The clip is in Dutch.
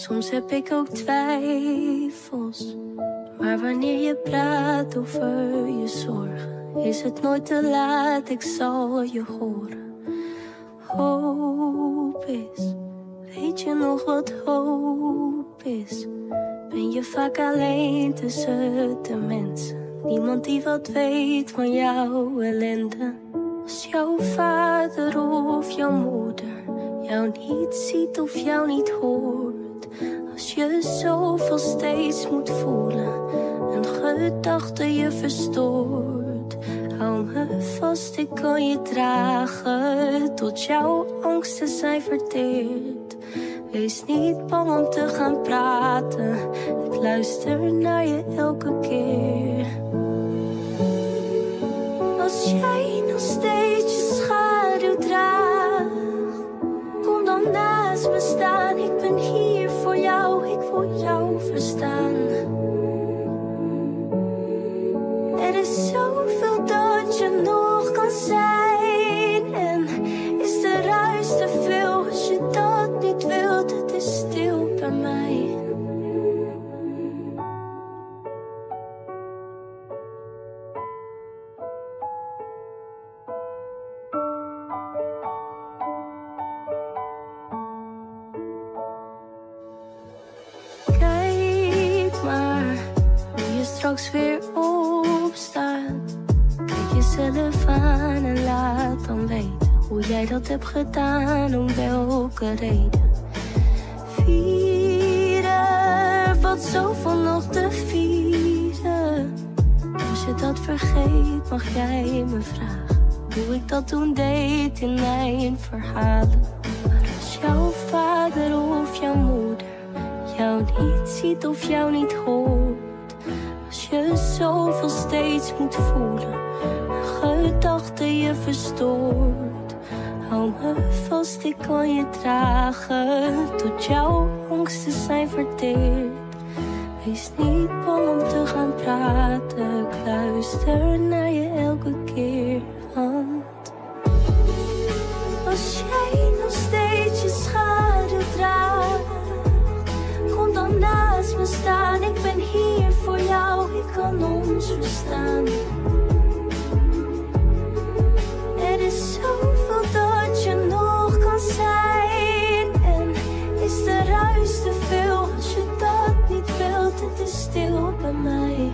Soms heb ik ook twijfels. Maar wanneer je praat over je zorgen, is het nooit te laat, ik zal je horen. Hoop is, weet je nog wat hoop is? Ben je vaak alleen tussen de mensen? Niemand die wat weet van jouw ellende. Als jouw vader of jouw moeder jou niet ziet of jou niet hoort. Als je zoveel steeds moet voelen, een gedachte je verstoort. Hou me vast, ik kan je dragen, tot jouw angsten zijn verteerd. Wees niet bang om te gaan praten, ik luister naar je elke keer. Als jij nog steeds Er is zoveel dat je nog kan zijn. Straks weer opstaat. Kijk jezelf aan en laat dan weten hoe jij dat hebt gedaan, om welke reden. Vieren, wat zoveel nog te vieren. Als je dat vergeet, mag jij me vragen hoe ik dat toen deed in mijn verhalen. Maar als jouw vader of jouw moeder jou niet ziet of jou niet hoort. Je zoveel steeds moet voelen, een gedachte je verstoort. Hou me vast, ik kan je dragen, tot jouw angsten zijn verteerd. Wees niet bang om te gaan praten, luister naar ruis te veel als je dat niet wilt? Het is stil bij mij.